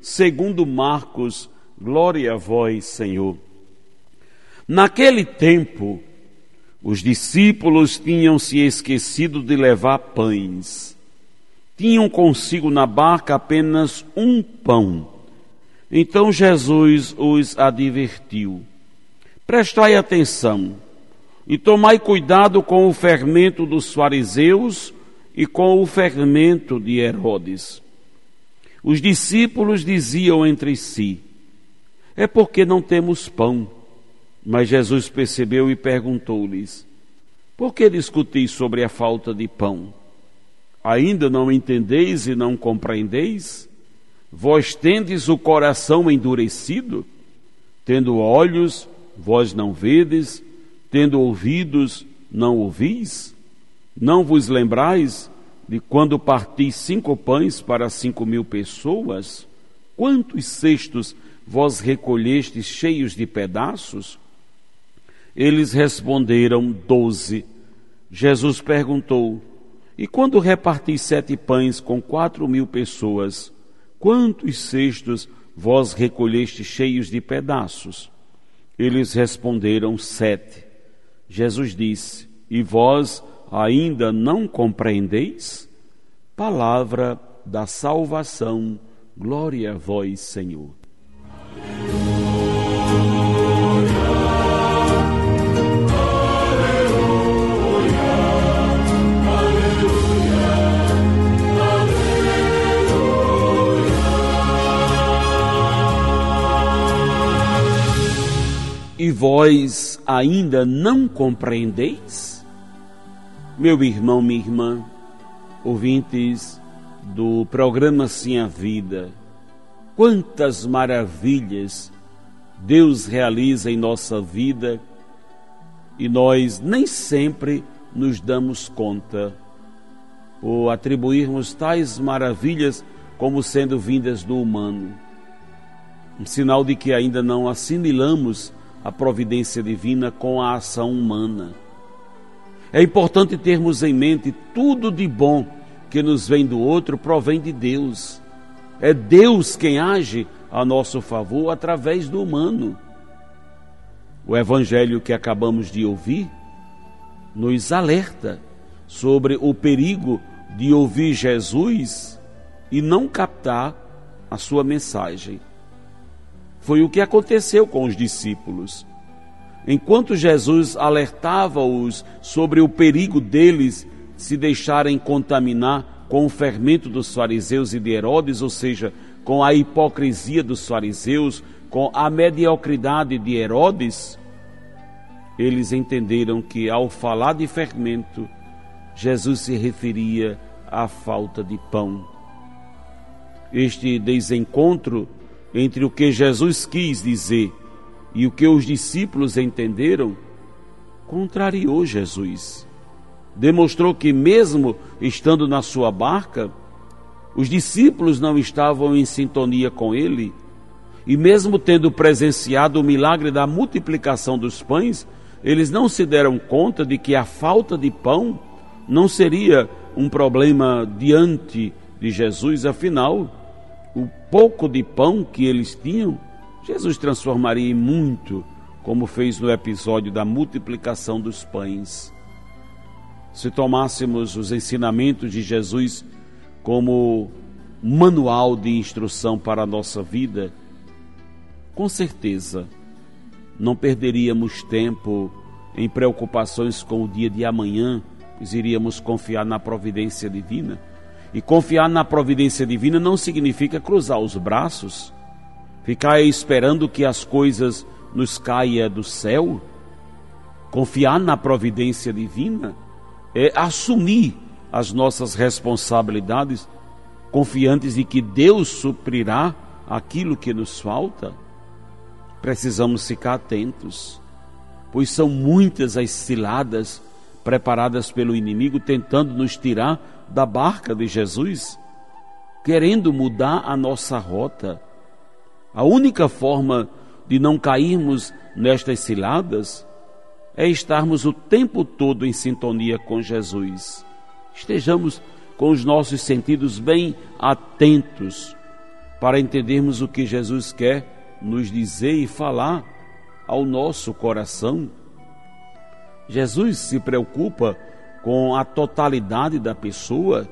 segundo Marcos. Glória a vós, Senhor. Naquele tempo, os discípulos tinham se esquecido de levar pães. Tinham consigo na barca apenas um pão. Então Jesus os advertiu: Prestai atenção e tomai cuidado com o fermento dos fariseus e com o fermento de Herodes. Os discípulos diziam entre si: É porque não temos pão. Mas Jesus percebeu e perguntou-lhes: Por que discutis sobre a falta de pão? Ainda não entendeis e não compreendeis? Vós tendes o coração endurecido? Tendo olhos, vós não vedes, Tendo ouvidos, não ouvis? Não vos lembrais de quando parti cinco pães para cinco mil pessoas? Quantos cestos vós recolhestes cheios de pedaços? Eles responderam, doze. Jesus perguntou, e quando reparti sete pães com quatro mil pessoas, quantos cestos vós recolheste cheios de pedaços? Eles responderam, sete. Jesus disse: E vós ainda não compreendeis? Palavra da salvação, glória a vós, Senhor. e vós ainda não compreendeis? Meu irmão, minha irmã, ouvintes do programa Sim a Vida, quantas maravilhas Deus realiza em nossa vida e nós nem sempre nos damos conta por atribuirmos tais maravilhas como sendo vindas do humano. Um sinal de que ainda não assimilamos a providência divina com a ação humana. É importante termos em mente tudo de bom que nos vem do outro provém de Deus. É Deus quem age a nosso favor através do humano. O evangelho que acabamos de ouvir nos alerta sobre o perigo de ouvir Jesus e não captar a sua mensagem. Foi o que aconteceu com os discípulos. Enquanto Jesus alertava-os sobre o perigo deles se deixarem contaminar com o fermento dos fariseus e de Herodes, ou seja, com a hipocrisia dos fariseus, com a mediocridade de Herodes, eles entenderam que ao falar de fermento, Jesus se referia à falta de pão. Este desencontro entre o que Jesus quis dizer e o que os discípulos entenderam, contrariou Jesus. Demonstrou que, mesmo estando na sua barca, os discípulos não estavam em sintonia com ele, e mesmo tendo presenciado o milagre da multiplicação dos pães, eles não se deram conta de que a falta de pão não seria um problema diante de Jesus, afinal, o pouco de pão que eles tinham, Jesus transformaria em muito, como fez no episódio da multiplicação dos pães. Se tomássemos os ensinamentos de Jesus como manual de instrução para a nossa vida, com certeza não perderíamos tempo em preocupações com o dia de amanhã, pois iríamos confiar na providência divina e confiar na providência divina não significa cruzar os braços, ficar esperando que as coisas nos caia do céu. Confiar na providência divina é assumir as nossas responsabilidades, confiantes de que Deus suprirá aquilo que nos falta, precisamos ficar atentos, pois são muitas as ciladas preparadas pelo inimigo tentando nos tirar da barca de Jesus, querendo mudar a nossa rota. A única forma de não cairmos nestas ciladas é estarmos o tempo todo em sintonia com Jesus. Estejamos com os nossos sentidos bem atentos para entendermos o que Jesus quer nos dizer e falar ao nosso coração. Jesus se preocupa com a totalidade da pessoa.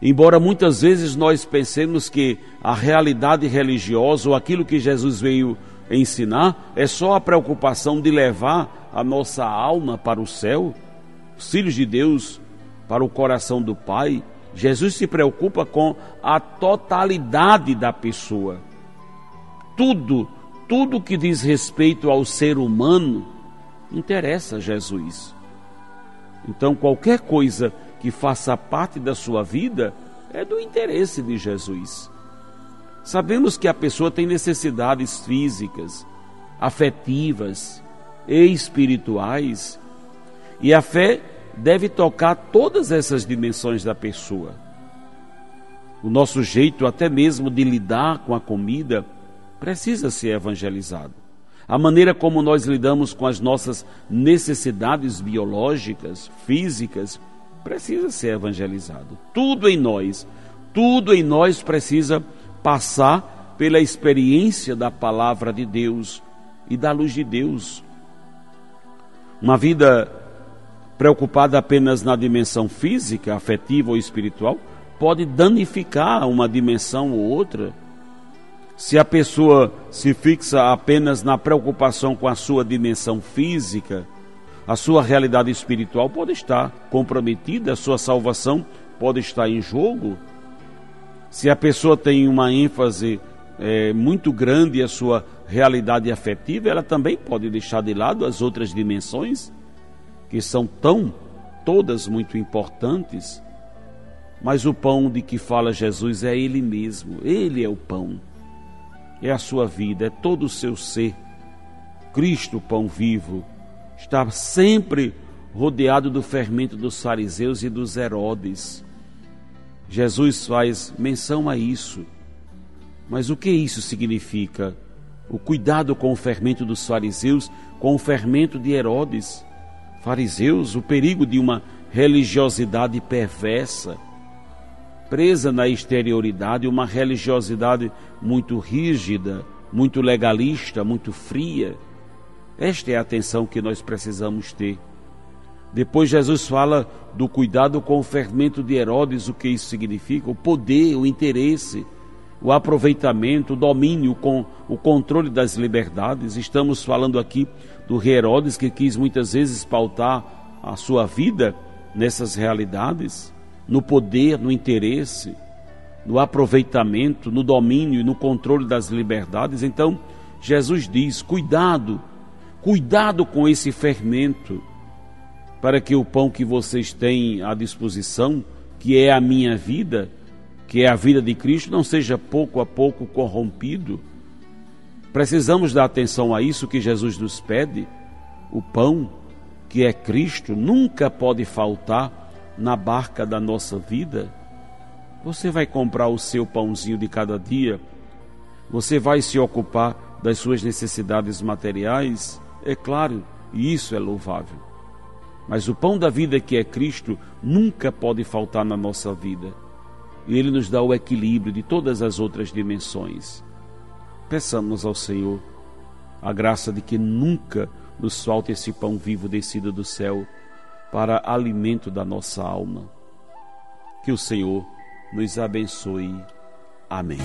Embora muitas vezes nós pensemos que a realidade religiosa ou aquilo que Jesus veio ensinar é só a preocupação de levar a nossa alma para o céu, os filhos de Deus para o coração do Pai, Jesus se preocupa com a totalidade da pessoa. Tudo, tudo que diz respeito ao ser humano interessa a Jesus. Então, qualquer coisa que faça parte da sua vida é do interesse de Jesus. Sabemos que a pessoa tem necessidades físicas, afetivas e espirituais, e a fé deve tocar todas essas dimensões da pessoa. O nosso jeito, até mesmo de lidar com a comida, precisa ser evangelizado. A maneira como nós lidamos com as nossas necessidades biológicas, físicas, precisa ser evangelizado. Tudo em nós, tudo em nós precisa passar pela experiência da palavra de Deus e da luz de Deus. Uma vida preocupada apenas na dimensão física, afetiva ou espiritual, pode danificar uma dimensão ou outra. Se a pessoa se fixa apenas na preocupação com a sua dimensão física, a sua realidade espiritual pode estar comprometida, a sua salvação pode estar em jogo. Se a pessoa tem uma ênfase é, muito grande a sua realidade afetiva, ela também pode deixar de lado as outras dimensões que são tão todas muito importantes, mas o pão de que fala Jesus é Ele mesmo, Ele é o pão, é a sua vida, é todo o seu ser. Cristo, pão vivo, está sempre rodeado do fermento dos fariseus e dos Herodes. Jesus faz menção a isso. Mas o que isso significa? O cuidado com o fermento dos fariseus, com o fermento de Herodes fariseus o perigo de uma religiosidade perversa, presa na exterioridade, uma religiosidade muito rígida, muito legalista, muito fria. Esta é a atenção que nós precisamos ter. Depois Jesus fala do cuidado com o fermento de Herodes, o que isso significa, o poder, o interesse, o aproveitamento, o domínio com o controle das liberdades. Estamos falando aqui do rei Herodes que quis muitas vezes pautar a sua vida nessas realidades, no poder, no interesse, no aproveitamento, no domínio e no controle das liberdades. Então, Jesus diz: cuidado, cuidado com esse fermento, para que o pão que vocês têm à disposição, que é a minha vida, que é a vida de Cristo, não seja pouco a pouco corrompido. Precisamos dar atenção a isso que Jesus nos pede. O pão, que é Cristo, nunca pode faltar na barca da nossa vida. Você vai comprar o seu pãozinho de cada dia? Você vai se ocupar das suas necessidades materiais? É claro, e isso é louvável. Mas o pão da vida que é Cristo nunca pode faltar na nossa vida e Ele nos dá o equilíbrio de todas as outras dimensões. Peçamos ao Senhor a graça de que nunca nos falte esse pão vivo descido do céu para alimento da nossa alma. Que o Senhor nos abençoe. Amém.